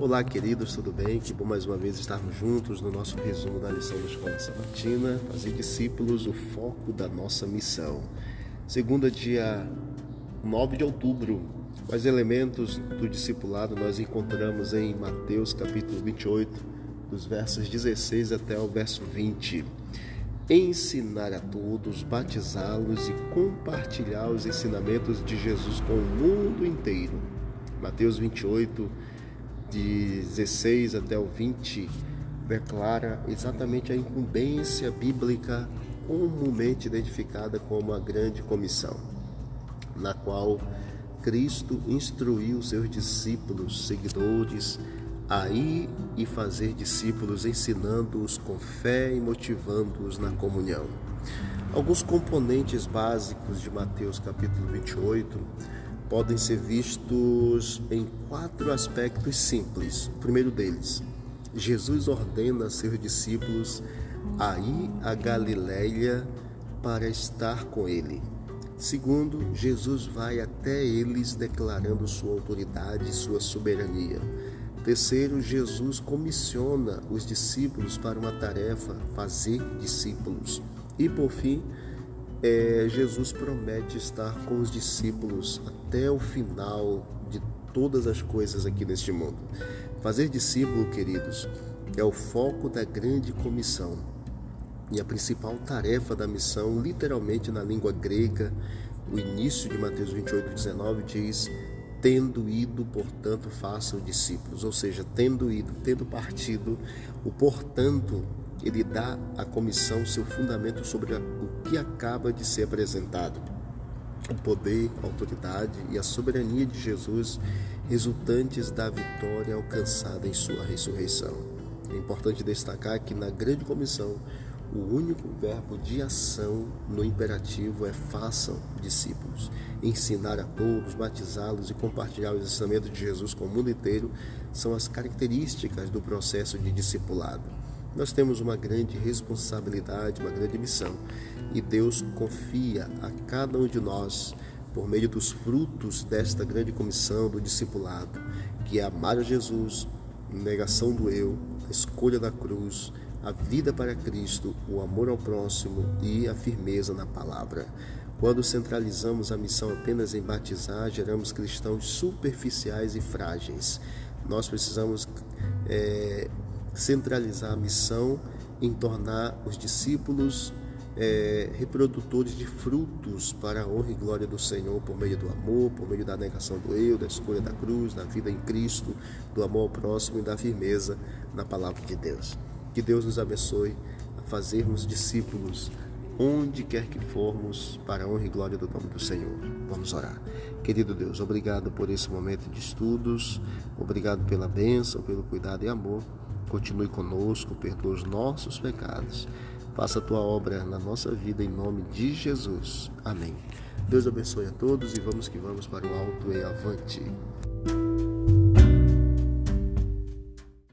Olá, queridos, tudo bem? Que bom mais uma vez estarmos juntos no nosso resumo da lição da Escola Sabatina, fazer discípulos o foco da nossa missão. Segunda, dia 9 de outubro. Quais elementos do discipulado nós encontramos em Mateus capítulo 28, dos versos 16 até o verso 20? Ensinar a todos, batizá-los e compartilhar os ensinamentos de Jesus com o mundo inteiro. Mateus 28, de 16 até o 20 declara exatamente a incumbência bíblica comumente identificada como a grande comissão, na qual Cristo instruiu seus discípulos, seguidores, a ir e fazer discípulos, ensinando-os com fé e motivando-os na comunhão. Alguns componentes básicos de Mateus capítulo 28 podem ser vistos em quatro aspectos simples. O primeiro deles, Jesus ordena a seus discípulos a ir a Galiléia para estar com ele. Segundo, Jesus vai até eles declarando sua autoridade e sua soberania. Terceiro, Jesus comissiona os discípulos para uma tarefa, fazer discípulos. E por fim, é, Jesus promete estar com os discípulos até o final de todas as coisas aqui neste mundo. Fazer discípulo, queridos, é o foco da grande comissão e a principal tarefa da missão, literalmente na língua grega, o início de Mateus 28, 19 diz: Tendo ido, portanto, façam discípulos. Ou seja, tendo ido, tendo partido, o portanto ele dá à comissão seu fundamento sobre o que acaba de ser apresentado. O poder, a autoridade e a soberania de Jesus resultantes da vitória alcançada em sua ressurreição. É importante destacar que na grande comissão o único verbo de ação no imperativo é façam discípulos. Ensinar a todos, batizá-los e compartilhar os ensinamentos de Jesus com o mundo inteiro são as características do processo de discipulado. Nós temos uma grande responsabilidade, uma grande missão, e Deus confia a cada um de nós, por meio dos frutos desta grande comissão do discipulado, que é amar a Jesus, negação do eu, a escolha da cruz, a vida para Cristo, o amor ao próximo e a firmeza na palavra. Quando centralizamos a missão apenas em batizar, geramos cristãos superficiais e frágeis. Nós precisamos é, centralizar a missão em tornar os discípulos é, reprodutores de frutos para a honra e glória do Senhor por meio do amor, por meio da negação do eu, da escolha da cruz, da vida em Cristo, do amor ao próximo e da firmeza na palavra de Deus. Que Deus nos abençoe a fazermos discípulos onde quer que formos, para a honra e glória do nome do Senhor. Vamos orar. Querido Deus, obrigado por esse momento de estudos, obrigado pela bênção, pelo cuidado e amor. Continue conosco, perdoa os nossos pecados. Faça a tua obra na nossa vida em nome de Jesus. Amém. Deus abençoe a todos e vamos que vamos para o alto e avante.